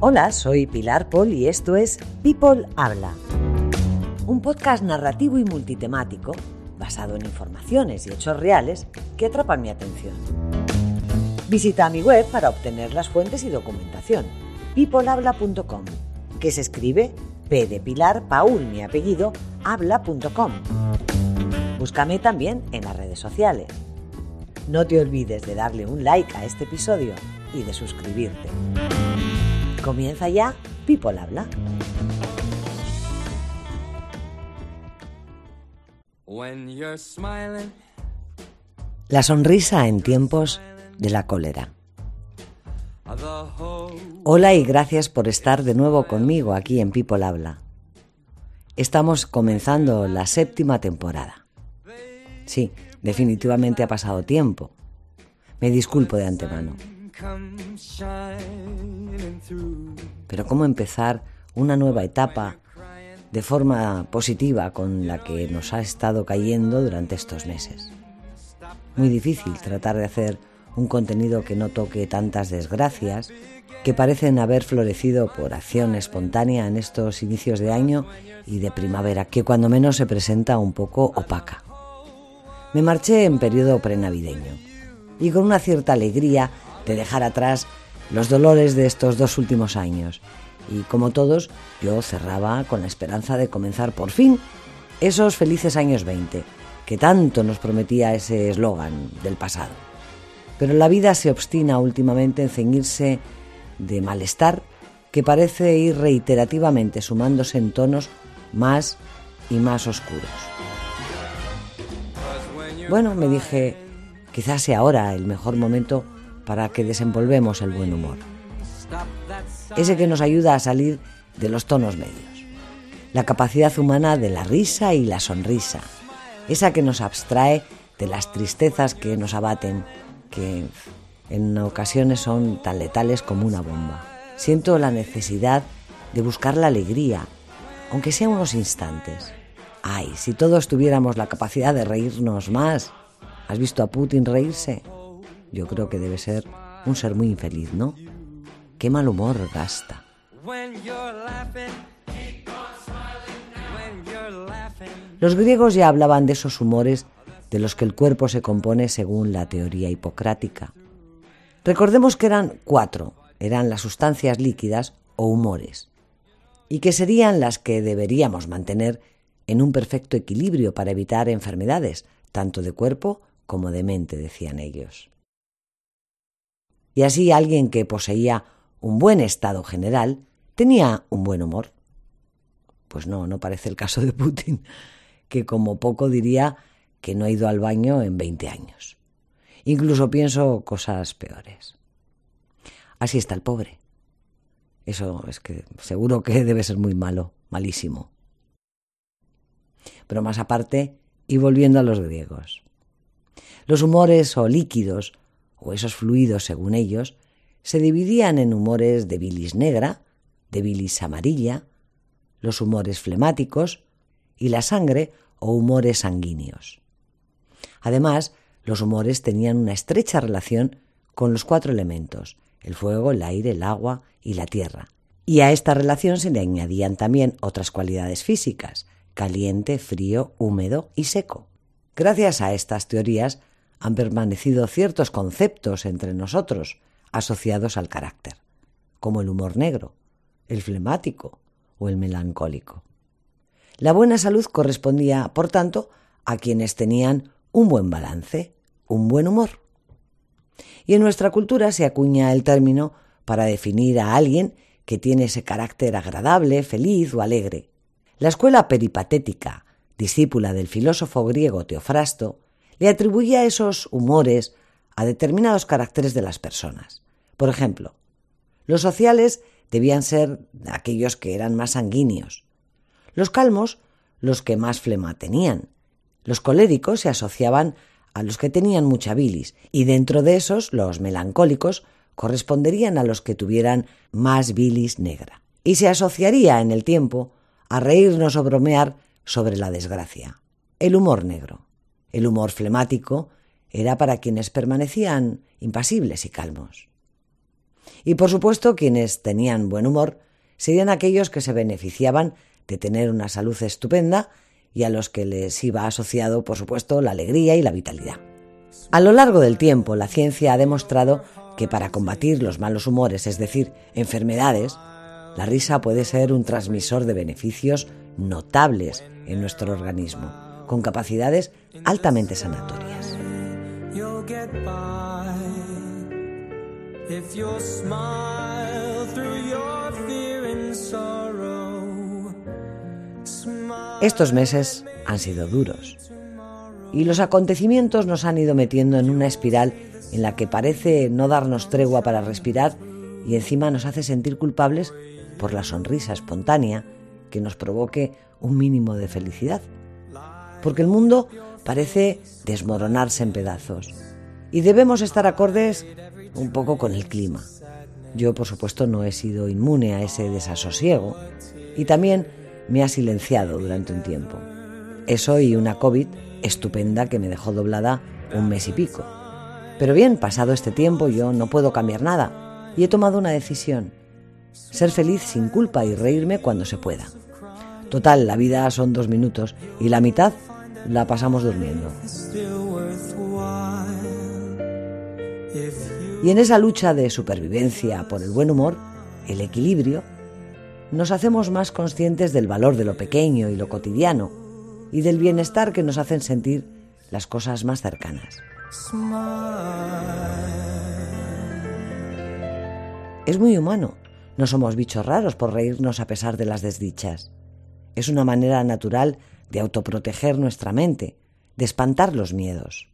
Hola, soy Pilar Paul y esto es People Habla, un podcast narrativo y multitemático basado en informaciones y hechos reales que atrapan mi atención. Visita mi web para obtener las fuentes y documentación, peoplehabla.com, que se escribe P de Pilar, Paul, mi apellido, habla.com. Búscame también en las redes sociales. No te olvides de darle un like a este episodio y de suscribirte. Comienza ya People Habla. La sonrisa en tiempos de la cólera. Hola y gracias por estar de nuevo conmigo aquí en People Habla. Estamos comenzando la séptima temporada. Sí, definitivamente ha pasado tiempo. Me disculpo de antemano. Pero ¿cómo empezar una nueva etapa de forma positiva con la que nos ha estado cayendo durante estos meses? Muy difícil tratar de hacer un contenido que no toque tantas desgracias que parecen haber florecido por acción espontánea en estos inicios de año y de primavera, que cuando menos se presenta un poco opaca. Me marché en periodo prenavideño y con una cierta alegría de dejar atrás los dolores de estos dos últimos años. Y como todos, yo cerraba con la esperanza de comenzar por fin esos felices años 20, que tanto nos prometía ese eslogan del pasado. Pero la vida se obstina últimamente en ceñirse de malestar que parece ir reiterativamente sumándose en tonos más y más oscuros. Bueno, me dije, quizás sea ahora el mejor momento para que desenvolvemos el buen humor. Ese que nos ayuda a salir de los tonos medios. La capacidad humana de la risa y la sonrisa. Esa que nos abstrae de las tristezas que nos abaten, que en ocasiones son tan letales como una bomba. Siento la necesidad de buscar la alegría, aunque sea unos instantes. Ay, si todos tuviéramos la capacidad de reírnos más. ¿Has visto a Putin reírse? Yo creo que debe ser un ser muy infeliz, ¿no? Qué mal humor gasta. Los griegos ya hablaban de esos humores de los que el cuerpo se compone según la teoría hipocrática. Recordemos que eran cuatro, eran las sustancias líquidas o humores, y que serían las que deberíamos mantener en un perfecto equilibrio para evitar enfermedades, tanto de cuerpo como de mente, decían ellos. Y así alguien que poseía un buen estado general tenía un buen humor. Pues no, no parece el caso de Putin, que como poco diría que no ha ido al baño en 20 años. Incluso pienso cosas peores. Así está el pobre. Eso es que seguro que debe ser muy malo, malísimo. Pero más aparte, y volviendo a los griegos. Los humores o líquidos o esos fluidos según ellos, se dividían en humores de bilis negra, de bilis amarilla, los humores flemáticos y la sangre o humores sanguíneos. Además, los humores tenían una estrecha relación con los cuatro elementos, el fuego, el aire, el agua y la tierra. Y a esta relación se le añadían también otras cualidades físicas, caliente, frío, húmedo y seco. Gracias a estas teorías han permanecido ciertos conceptos entre nosotros asociados al carácter, como el humor negro, el flemático o el melancólico. La buena salud correspondía, por tanto, a quienes tenían un buen balance, un buen humor. Y en nuestra cultura se acuña el término para definir a alguien que tiene ese carácter agradable, feliz o alegre. La escuela peripatética, discípula del filósofo griego Teofrasto, le atribuía esos humores a determinados caracteres de las personas. Por ejemplo, los sociales debían ser aquellos que eran más sanguíneos, los calmos los que más flema tenían, los coléricos se asociaban a los que tenían mucha bilis y dentro de esos los melancólicos corresponderían a los que tuvieran más bilis negra. Y se asociaría en el tiempo a reírnos o bromear sobre la desgracia. El humor negro. El humor flemático era para quienes permanecían impasibles y calmos. Y por supuesto quienes tenían buen humor serían aquellos que se beneficiaban de tener una salud estupenda y a los que les iba asociado, por supuesto, la alegría y la vitalidad. A lo largo del tiempo, la ciencia ha demostrado que para combatir los malos humores, es decir, enfermedades, la risa puede ser un transmisor de beneficios notables en nuestro organismo, con capacidades altamente sanatorias. Estos meses han sido duros y los acontecimientos nos han ido metiendo en una espiral en la que parece no darnos tregua para respirar y encima nos hace sentir culpables por la sonrisa espontánea que nos provoque un mínimo de felicidad. Porque el mundo parece desmoronarse en pedazos y debemos estar acordes un poco con el clima. Yo, por supuesto, no he sido inmune a ese desasosiego y también me ha silenciado durante un tiempo. Eso y una COVID estupenda que me dejó doblada un mes y pico. Pero bien, pasado este tiempo yo no puedo cambiar nada y he tomado una decisión. Ser feliz sin culpa y reírme cuando se pueda. Total, la vida son dos minutos y la mitad la pasamos durmiendo. Y en esa lucha de supervivencia por el buen humor, el equilibrio, nos hacemos más conscientes del valor de lo pequeño y lo cotidiano y del bienestar que nos hacen sentir las cosas más cercanas. Es muy humano. No somos bichos raros por reírnos a pesar de las desdichas. Es una manera natural de autoproteger nuestra mente, de espantar los miedos.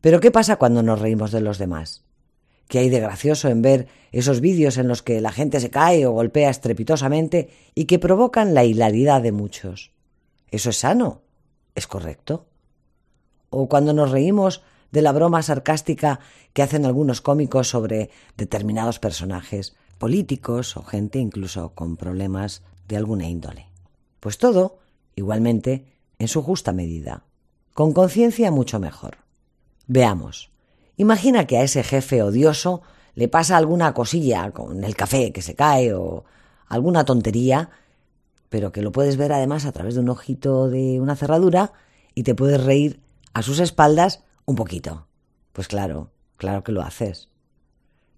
Pero ¿qué pasa cuando nos reímos de los demás? ¿Qué hay de gracioso en ver esos vídeos en los que la gente se cae o golpea estrepitosamente y que provocan la hilaridad de muchos? ¿Eso es sano? ¿Es correcto? ¿O cuando nos reímos de la broma sarcástica que hacen algunos cómicos sobre determinados personajes, políticos o gente incluso con problemas de alguna índole? Pues todo, igualmente, en su justa medida. Con conciencia mucho mejor. Veamos. Imagina que a ese jefe odioso le pasa alguna cosilla con el café que se cae o alguna tontería, pero que lo puedes ver además a través de un ojito de una cerradura y te puedes reír a sus espaldas un poquito. Pues claro, claro que lo haces.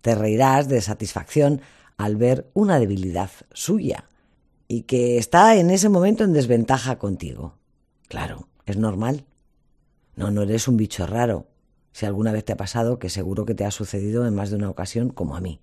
Te reirás de satisfacción al ver una debilidad suya y que está en ese momento en desventaja contigo. Claro, es normal. No, no eres un bicho raro si alguna vez te ha pasado, que seguro que te ha sucedido en más de una ocasión como a mí.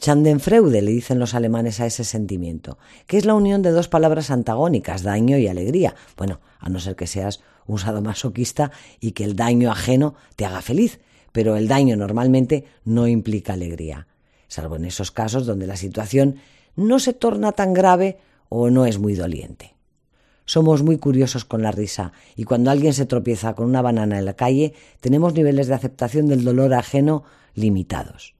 Schadenfreude le dicen los alemanes a ese sentimiento, que es la unión de dos palabras antagónicas, daño y alegría. Bueno, a no ser que seas un sadomasoquista y que el daño ajeno te haga feliz, pero el daño normalmente no implica alegría, salvo en esos casos donde la situación no se torna tan grave o no es muy doliente. Somos muy curiosos con la risa y cuando alguien se tropieza con una banana en la calle tenemos niveles de aceptación del dolor ajeno limitados.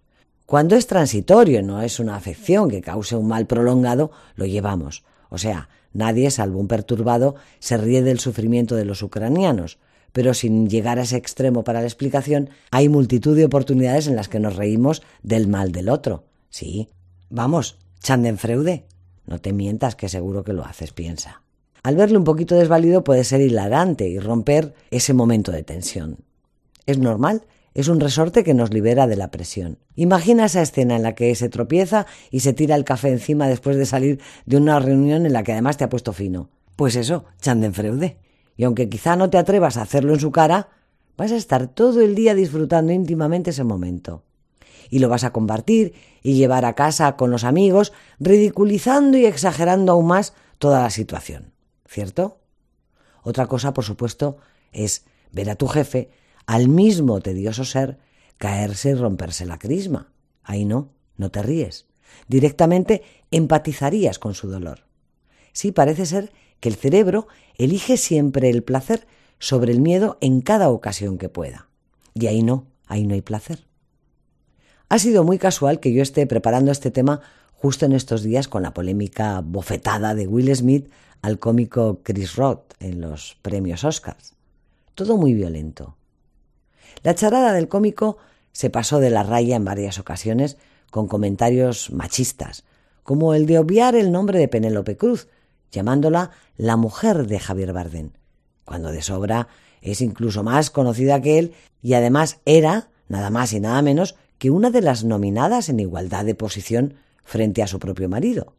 Cuando es transitorio, no es una afección que cause un mal prolongado, lo llevamos. O sea, nadie, salvo un perturbado, se ríe del sufrimiento de los ucranianos. Pero sin llegar a ese extremo para la explicación, hay multitud de oportunidades en las que nos reímos del mal del otro. Sí. Vamos, Chandenfreude. No te mientas que seguro que lo haces, piensa. Al verle un poquito desvalido puede ser hilarante y romper ese momento de tensión. Es normal, es un resorte que nos libera de la presión. Imagina esa escena en la que se tropieza y se tira el café encima después de salir de una reunión en la que además te ha puesto fino. Pues eso, Chandenfreude. Y aunque quizá no te atrevas a hacerlo en su cara, vas a estar todo el día disfrutando íntimamente ese momento. Y lo vas a compartir y llevar a casa con los amigos, ridiculizando y exagerando aún más toda la situación. ¿cierto? Otra cosa, por supuesto, es ver a tu jefe al mismo tedioso ser caerse y romperse la crisma. Ahí no, no te ríes. Directamente empatizarías con su dolor. Sí, parece ser que el cerebro elige siempre el placer sobre el miedo en cada ocasión que pueda. Y ahí no, ahí no hay placer. Ha sido muy casual que yo esté preparando este tema justo en estos días con la polémica bofetada de Will Smith al cómico Chris Rock en los premios Oscars. Todo muy violento. La charada del cómico se pasó de la raya en varias ocasiones con comentarios machistas, como el de obviar el nombre de Penélope Cruz, llamándola la mujer de Javier Bardem, cuando de sobra es incluso más conocida que él y además era, nada más y nada menos, que una de las nominadas en igualdad de posición frente a su propio marido.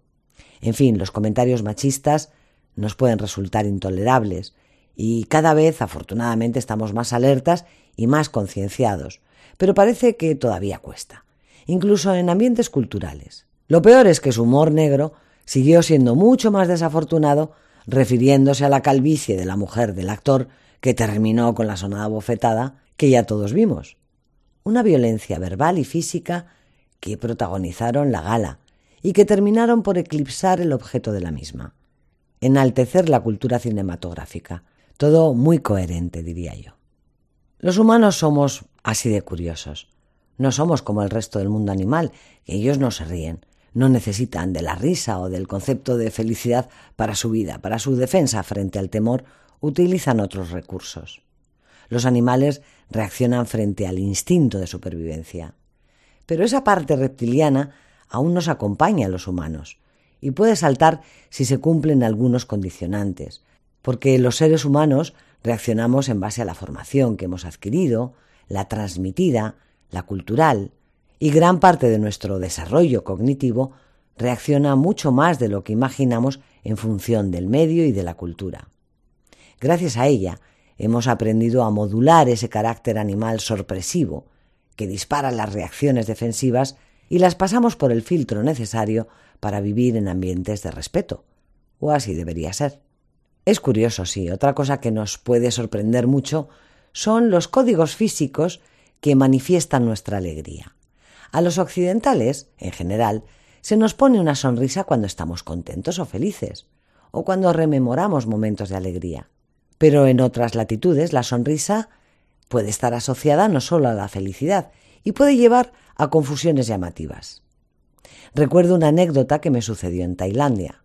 En fin, los comentarios machistas nos pueden resultar intolerables y cada vez, afortunadamente, estamos más alertas y más concienciados, pero parece que todavía cuesta, incluso en ambientes culturales. Lo peor es que su humor negro siguió siendo mucho más desafortunado refiriéndose a la calvicie de la mujer del actor que terminó con la sonada bofetada que ya todos vimos. Una violencia verbal y física que protagonizaron la gala y que terminaron por eclipsar el objeto de la misma, enaltecer la cultura cinematográfica. Todo muy coherente, diría yo. Los humanos somos así de curiosos. No somos como el resto del mundo animal, que ellos no se ríen, no necesitan de la risa o del concepto de felicidad para su vida, para su defensa frente al temor, utilizan otros recursos. Los animales reaccionan frente al instinto de supervivencia. Pero esa parte reptiliana aún nos acompaña a los humanos y puede saltar si se cumplen algunos condicionantes, porque los seres humanos reaccionamos en base a la formación que hemos adquirido, la transmitida, la cultural, y gran parte de nuestro desarrollo cognitivo reacciona mucho más de lo que imaginamos en función del medio y de la cultura. Gracias a ella hemos aprendido a modular ese carácter animal sorpresivo que dispara las reacciones defensivas y las pasamos por el filtro necesario para vivir en ambientes de respeto. O así debería ser. Es curioso, sí, otra cosa que nos puede sorprender mucho son los códigos físicos que manifiestan nuestra alegría. A los occidentales, en general, se nos pone una sonrisa cuando estamos contentos o felices, o cuando rememoramos momentos de alegría. Pero en otras latitudes la sonrisa puede estar asociada no solo a la felicidad, y puede llevar a confusiones llamativas. Recuerdo una anécdota que me sucedió en Tailandia.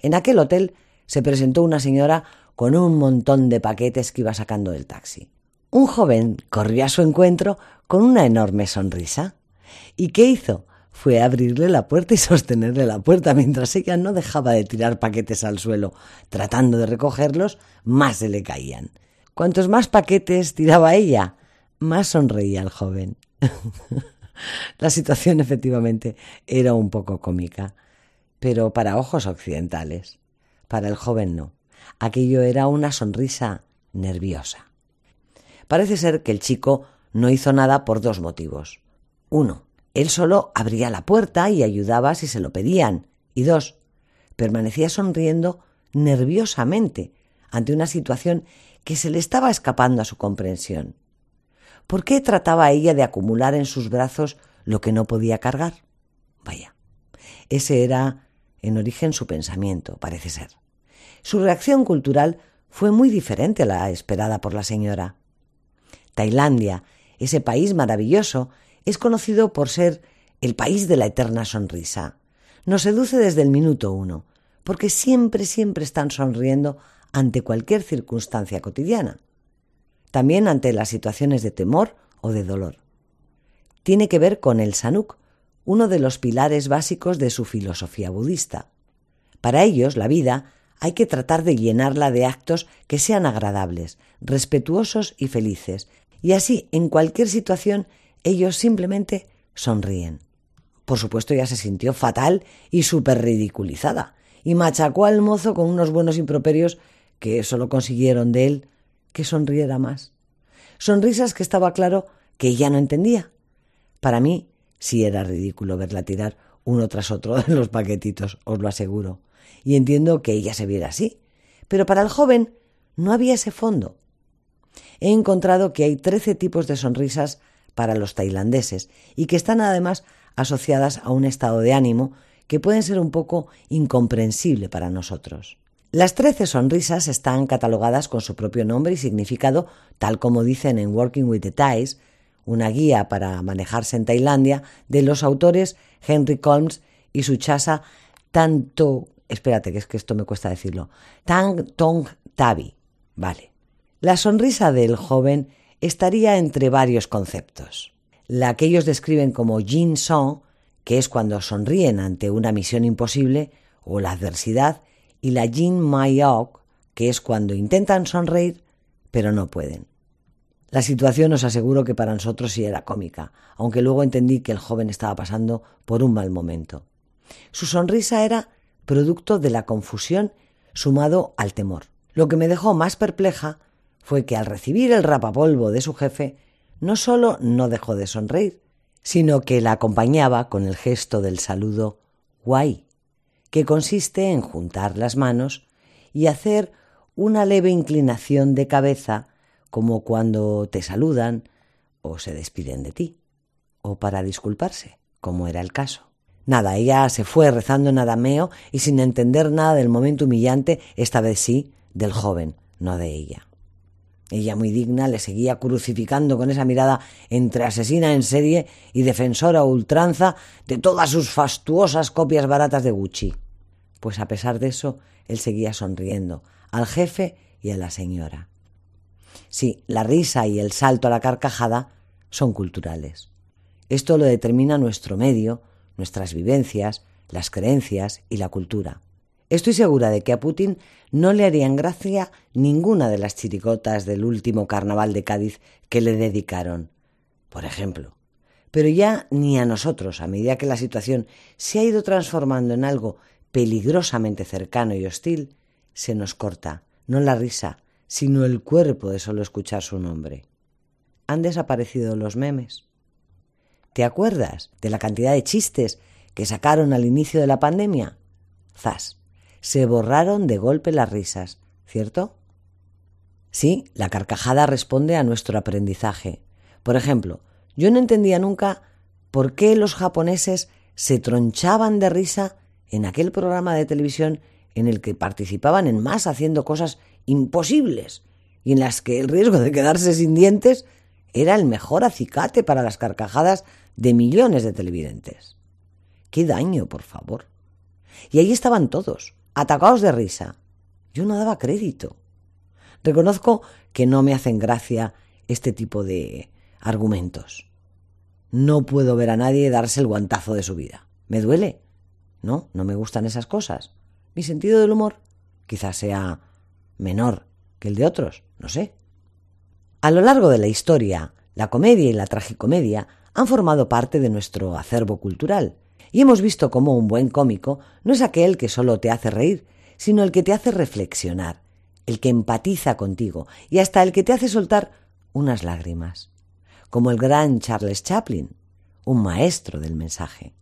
En aquel hotel se presentó una señora con un montón de paquetes que iba sacando del taxi. Un joven corrió a su encuentro con una enorme sonrisa. ¿Y qué hizo? Fue abrirle la puerta y sostenerle la puerta mientras ella no dejaba de tirar paquetes al suelo. Tratando de recogerlos, más se le caían. Cuantos más paquetes tiraba ella, más sonreía el joven. la situación efectivamente era un poco cómica, pero para ojos occidentales. Para el joven no. Aquello era una sonrisa nerviosa. Parece ser que el chico no hizo nada por dos motivos. Uno, él solo abría la puerta y ayudaba si se lo pedían. Y dos, permanecía sonriendo nerviosamente ante una situación que se le estaba escapando a su comprensión. ¿Por qué trataba ella de acumular en sus brazos lo que no podía cargar? Vaya, ese era en origen su pensamiento, parece ser. Su reacción cultural fue muy diferente a la esperada por la señora. Tailandia, ese país maravilloso, es conocido por ser el país de la eterna sonrisa. Nos seduce desde el minuto uno, porque siempre, siempre están sonriendo ante cualquier circunstancia cotidiana, también ante las situaciones de temor o de dolor. Tiene que ver con el Sanuk, uno de los pilares básicos de su filosofía budista. Para ellos, la vida hay que tratar de llenarla de actos que sean agradables, respetuosos y felices, y así en cualquier situación ellos simplemente sonríen. Por supuesto ya se sintió fatal y súper ridiculizada, y machacó al mozo con unos buenos improperios que solo consiguieron de él que sonriera más. Sonrisas que estaba claro que ella no entendía. Para mí sí era ridículo verla tirar uno tras otro de los paquetitos, os lo aseguro, y entiendo que ella se viera así. Pero para el joven no había ese fondo. He encontrado que hay 13 tipos de sonrisas para los tailandeses y que están además asociadas a un estado de ánimo que pueden ser un poco incomprensible para nosotros. Las trece sonrisas están catalogadas con su propio nombre y significado, tal como dicen en Working with the Thais, una guía para manejarse en Tailandia, de los autores Henry Colmes y Suchasa Tanto. Espérate, que es que esto me cuesta decirlo. Tang Tong Tabi. Vale. La sonrisa del joven estaría entre varios conceptos. La que ellos describen como Jin Song, que es cuando sonríen ante una misión imposible o la adversidad, y la Jin Mayok, que es cuando intentan sonreír pero no pueden. La situación os aseguro que para nosotros sí era cómica, aunque luego entendí que el joven estaba pasando por un mal momento. Su sonrisa era producto de la confusión sumado al temor. Lo que me dejó más perpleja fue que al recibir el rapapolvo de su jefe, no solo no dejó de sonreír, sino que la acompañaba con el gesto del saludo guay, que consiste en juntar las manos y hacer una leve inclinación de cabeza como cuando te saludan o se despiden de ti, o para disculparse, como era el caso. Nada, ella se fue rezando en adameo y sin entender nada del momento humillante, esta vez sí, del joven, no de ella. Ella, muy digna, le seguía crucificando con esa mirada entre asesina en serie y defensora ultranza de todas sus fastuosas copias baratas de Gucci. Pues a pesar de eso, él seguía sonriendo al jefe y a la señora. Sí, la risa y el salto a la carcajada son culturales. Esto lo determina nuestro medio, nuestras vivencias, las creencias y la cultura. Estoy segura de que a Putin no le harían gracia ninguna de las chiricotas del último carnaval de Cádiz que le dedicaron, por ejemplo. Pero ya ni a nosotros, a medida que la situación se ha ido transformando en algo peligrosamente cercano y hostil, se nos corta, no la risa, sino el cuerpo de solo escuchar su nombre. Han desaparecido los memes. ¿Te acuerdas de la cantidad de chistes que sacaron al inicio de la pandemia? Zas se borraron de golpe las risas, ¿cierto? Sí, la carcajada responde a nuestro aprendizaje. Por ejemplo, yo no entendía nunca por qué los japoneses se tronchaban de risa en aquel programa de televisión en el que participaban en masa haciendo cosas imposibles y en las que el riesgo de quedarse sin dientes era el mejor acicate para las carcajadas de millones de televidentes. ¡Qué daño, por favor! Y ahí estaban todos, atacados de risa. Yo no daba crédito. Reconozco que no me hacen gracia este tipo de argumentos. No puedo ver a nadie darse el guantazo de su vida. Me duele. No, no me gustan esas cosas. Mi sentido del humor quizás sea menor que el de otros, no sé. A lo largo de la historia, la comedia y la tragicomedia han formado parte de nuestro acervo cultural y hemos visto cómo un buen cómico no es aquel que solo te hace reír, sino el que te hace reflexionar, el que empatiza contigo y hasta el que te hace soltar unas lágrimas, como el gran Charles Chaplin, un maestro del mensaje.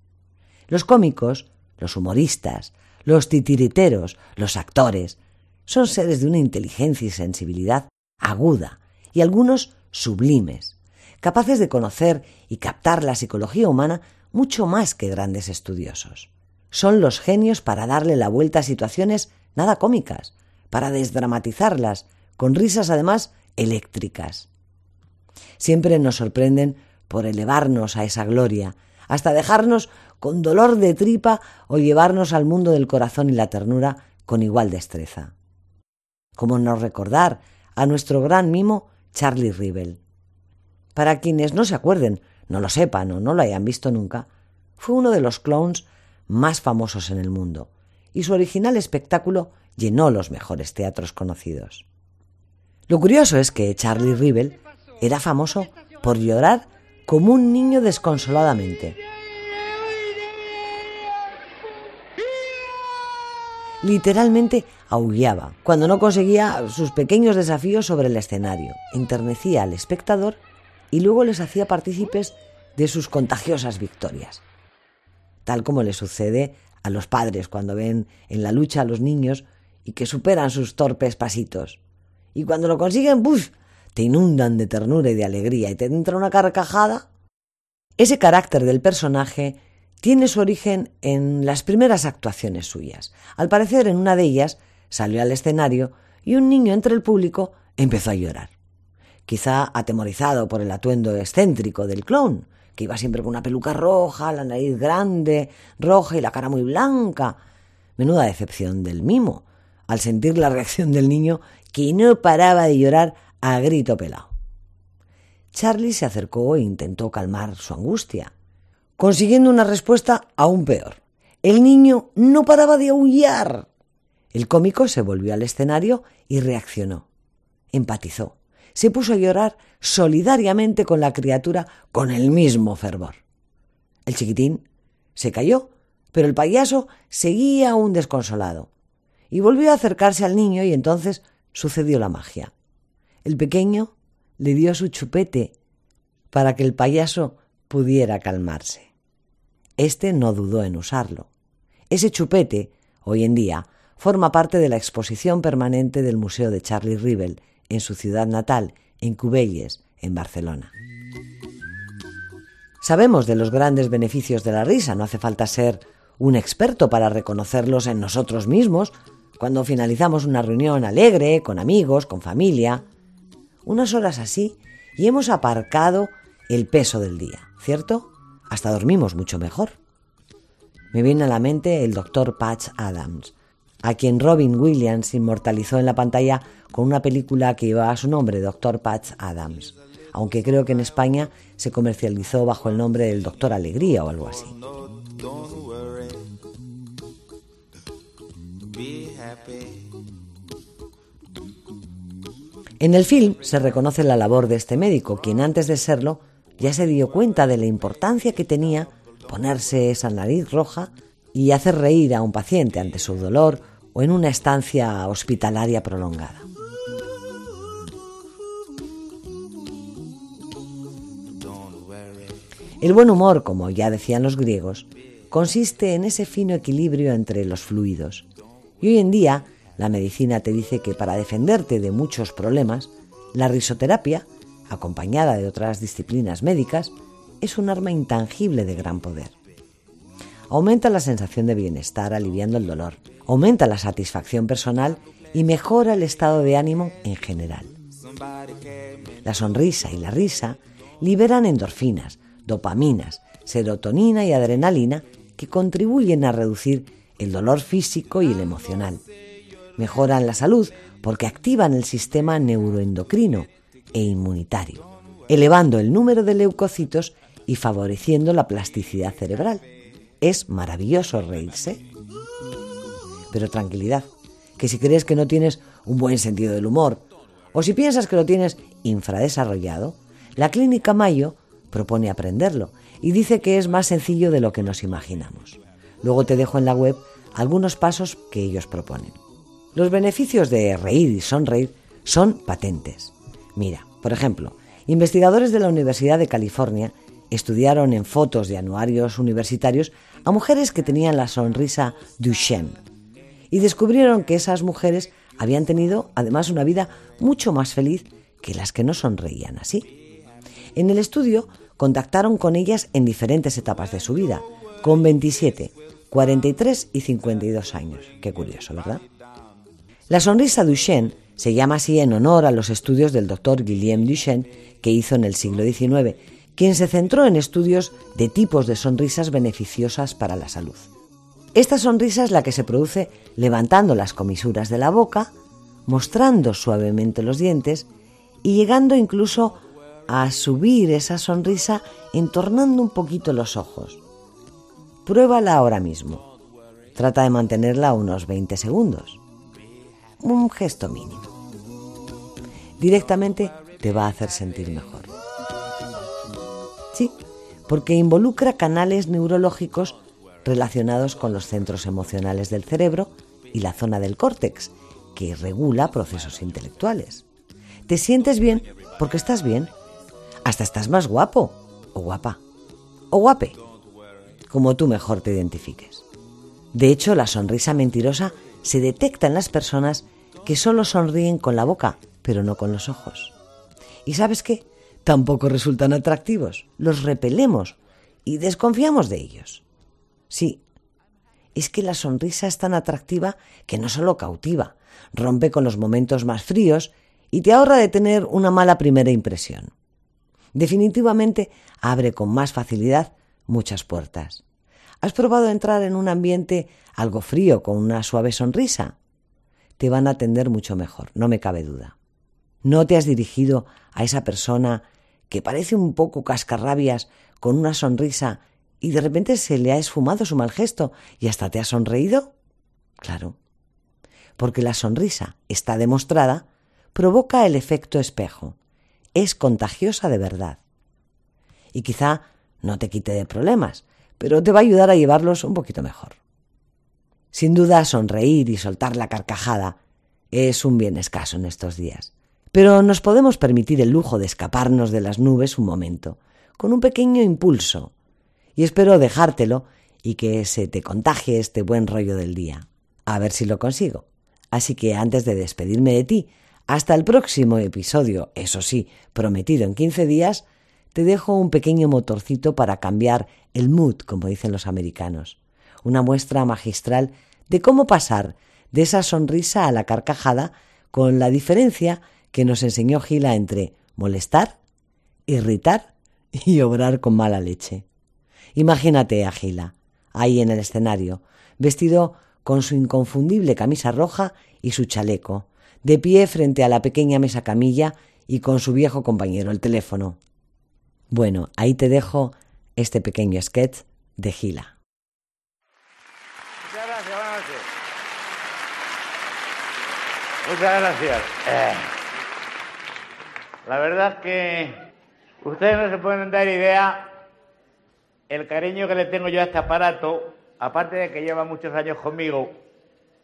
Los cómicos, los humoristas, los titiriteros, los actores, son seres de una inteligencia y sensibilidad aguda y algunos sublimes, capaces de conocer y captar la psicología humana mucho más que grandes estudiosos. Son los genios para darle la vuelta a situaciones nada cómicas, para desdramatizarlas, con risas además eléctricas. Siempre nos sorprenden por elevarnos a esa gloria, hasta dejarnos con dolor de tripa o llevarnos al mundo del corazón y la ternura con igual destreza. Como no recordar a nuestro gran mimo Charlie Rivel. Para quienes no se acuerden, no lo sepan o no lo hayan visto nunca, fue uno de los clowns más famosos en el mundo, y su original espectáculo llenó los mejores teatros conocidos. Lo curioso es que Charlie Rivel era famoso por llorar como un niño desconsoladamente. Literalmente aullaba cuando no conseguía sus pequeños desafíos sobre el escenario, enternecía al espectador y luego les hacía partícipes de sus contagiosas victorias. Tal como le sucede a los padres cuando ven en la lucha a los niños y que superan sus torpes pasitos. Y cuando lo consiguen, ¡buf! te inundan de ternura y de alegría y te entra una carcajada. Ese carácter del personaje tiene su origen en las primeras actuaciones suyas. Al parecer, en una de ellas salió al escenario y un niño entre el público empezó a llorar. Quizá atemorizado por el atuendo excéntrico del clown, que iba siempre con una peluca roja, la nariz grande, roja y la cara muy blanca. Menuda decepción del mimo, al sentir la reacción del niño que no paraba de llorar a grito pelado. Charlie se acercó e intentó calmar su angustia, consiguiendo una respuesta aún peor. El niño no paraba de aullar. El cómico se volvió al escenario y reaccionó. Empatizó se puso a llorar solidariamente con la criatura con el mismo fervor. El chiquitín se cayó, pero el payaso seguía aún desconsolado, y volvió a acercarse al niño y entonces sucedió la magia. El pequeño le dio su chupete para que el payaso pudiera calmarse. Este no dudó en usarlo. Ese chupete, hoy en día, forma parte de la exposición permanente del Museo de Charlie Rivel en su ciudad natal, en Cubelles, en Barcelona. Sabemos de los grandes beneficios de la risa, no hace falta ser un experto para reconocerlos en nosotros mismos cuando finalizamos una reunión alegre, con amigos, con familia. Unas horas así y hemos aparcado el peso del día, ¿cierto? Hasta dormimos mucho mejor. Me viene a la mente el doctor Patch Adams, a quien Robin Williams inmortalizó en la pantalla con una película que llevaba su nombre, Doctor Patch Adams, aunque creo que en España se comercializó bajo el nombre del Doctor Alegría o algo así. En el film se reconoce la labor de este médico, quien antes de serlo ya se dio cuenta de la importancia que tenía ponerse esa nariz roja y hacer reír a un paciente ante su dolor o en una estancia hospitalaria prolongada. El buen humor, como ya decían los griegos, consiste en ese fino equilibrio entre los fluidos. Y hoy en día la medicina te dice que para defenderte de muchos problemas, la risoterapia, acompañada de otras disciplinas médicas, es un arma intangible de gran poder. Aumenta la sensación de bienestar aliviando el dolor, aumenta la satisfacción personal y mejora el estado de ánimo en general. La sonrisa y la risa liberan endorfinas, dopaminas, serotonina y adrenalina que contribuyen a reducir el dolor físico y el emocional. Mejoran la salud porque activan el sistema neuroendocrino e inmunitario, elevando el número de leucocitos y favoreciendo la plasticidad cerebral. Es maravilloso reírse. Pero tranquilidad, que si crees que no tienes un buen sentido del humor, o si piensas que lo tienes infradesarrollado, la Clínica Mayo propone aprenderlo y dice que es más sencillo de lo que nos imaginamos. Luego te dejo en la web algunos pasos que ellos proponen. Los beneficios de reír y sonreír son patentes. Mira, por ejemplo, investigadores de la Universidad de California estudiaron en fotos de anuarios universitarios a mujeres que tenían la sonrisa Duchenne y descubrieron que esas mujeres habían tenido además una vida mucho más feliz que las que no sonreían así. En el estudio contactaron con ellas en diferentes etapas de su vida, con 27, 43 y 52 años. Qué curioso, ¿verdad? La sonrisa Duchenne se llama así en honor a los estudios del doctor Guillaume Duchenne que hizo en el siglo XIX, quien se centró en estudios de tipos de sonrisas beneficiosas para la salud. Esta sonrisa es la que se produce levantando las comisuras de la boca, mostrando suavemente los dientes y llegando incluso a subir esa sonrisa entornando un poquito los ojos. Pruébala ahora mismo. Trata de mantenerla unos 20 segundos. Un gesto mínimo. Directamente te va a hacer sentir mejor. Porque involucra canales neurológicos relacionados con los centros emocionales del cerebro y la zona del córtex, que regula procesos intelectuales. Te sientes bien porque estás bien hasta estás más guapo o guapa o guape, como tú mejor te identifiques. De hecho, la sonrisa mentirosa se detecta en las personas que solo sonríen con la boca, pero no con los ojos. ¿Y sabes qué? Tampoco resultan atractivos. Los repelemos y desconfiamos de ellos. Sí, es que la sonrisa es tan atractiva que no solo cautiva, rompe con los momentos más fríos y te ahorra de tener una mala primera impresión. Definitivamente abre con más facilidad muchas puertas. ¿Has probado entrar en un ambiente algo frío con una suave sonrisa? Te van a atender mucho mejor, no me cabe duda. ¿No te has dirigido a esa persona que parece un poco cascarrabias con una sonrisa y de repente se le ha esfumado su mal gesto y hasta te ha sonreído? Claro, porque la sonrisa está demostrada, provoca el efecto espejo. Es contagiosa de verdad. Y quizá no te quite de problemas, pero te va a ayudar a llevarlos un poquito mejor. Sin duda, sonreír y soltar la carcajada es un bien escaso en estos días. Pero nos podemos permitir el lujo de escaparnos de las nubes un momento, con un pequeño impulso, y espero dejártelo y que se te contagie este buen rollo del día. A ver si lo consigo. Así que antes de despedirme de ti, hasta el próximo episodio, eso sí, prometido en 15 días, te dejo un pequeño motorcito para cambiar el mood, como dicen los americanos. Una muestra magistral de cómo pasar de esa sonrisa a la carcajada con la diferencia que nos enseñó Gila entre molestar, irritar y obrar con mala leche. Imagínate a Gila, ahí en el escenario, vestido con su inconfundible camisa roja y su chaleco, de pie frente a la pequeña mesa camilla y con su viejo compañero, el teléfono. Bueno, ahí te dejo este pequeño sketch de Gila. Muchas gracias, buenas noches. Muchas gracias. Eh, la verdad es que ustedes no se pueden dar idea el cariño que le tengo yo a este aparato, aparte de que lleva muchos años conmigo,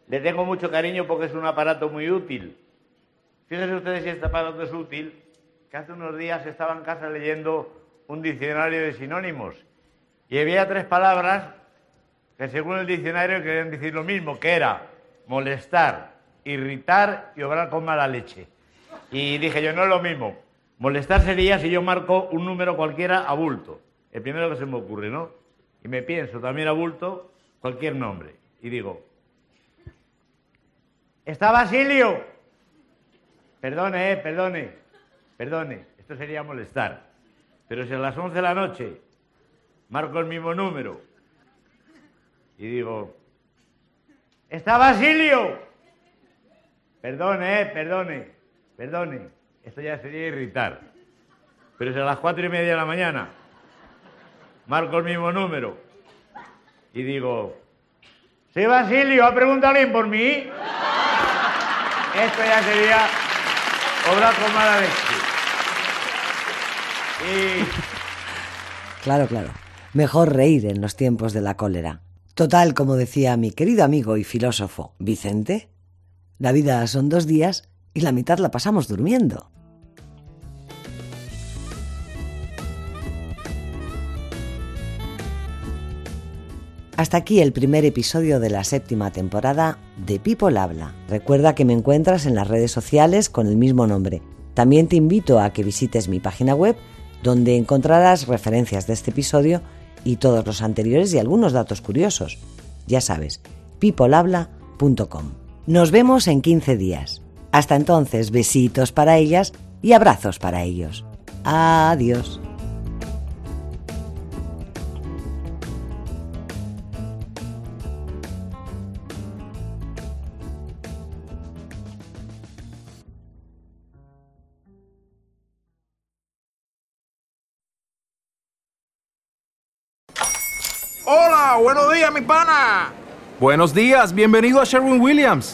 le tengo mucho cariño porque es un aparato muy útil. Fíjense ustedes si este aparato es útil, que hace unos días estaba en casa leyendo un diccionario de sinónimos y había tres palabras que según el diccionario querían decir lo mismo, que era molestar, irritar y obrar con mala leche. Y dije yo, no es lo mismo. Molestar sería si yo marco un número cualquiera a bulto el primero que se me ocurre, ¿no? Y me pienso también a bulto cualquier nombre. Y digo, ¿está Basilio? Perdone, eh, perdone, perdone, esto sería molestar. Pero si a las 11 de la noche marco el mismo número y digo, ¿está Basilio? Perdone, eh, perdone, perdone, esto ya sería irritar. Pero si a las cuatro y media de la mañana marco el mismo número y digo, ¿sí, Basilio? ¿Ha preguntado alguien por mí? Esto ya sería obra con mala. Y... Claro, claro. Mejor reír en los tiempos de la cólera. Total, como decía mi querido amigo y filósofo Vicente, la vida son dos días y la mitad la pasamos durmiendo. Hasta aquí el primer episodio de la séptima temporada de People Habla. Recuerda que me encuentras en las redes sociales con el mismo nombre. También te invito a que visites mi página web donde encontrarás referencias de este episodio y todos los anteriores y algunos datos curiosos. Ya sabes, peoplehabla.com. Nos vemos en 15 días. Hasta entonces, besitos para ellas y abrazos para ellos. Adiós. Hola, buenos días, mi pana. Buenos días, bienvenido a Sherwin Williams.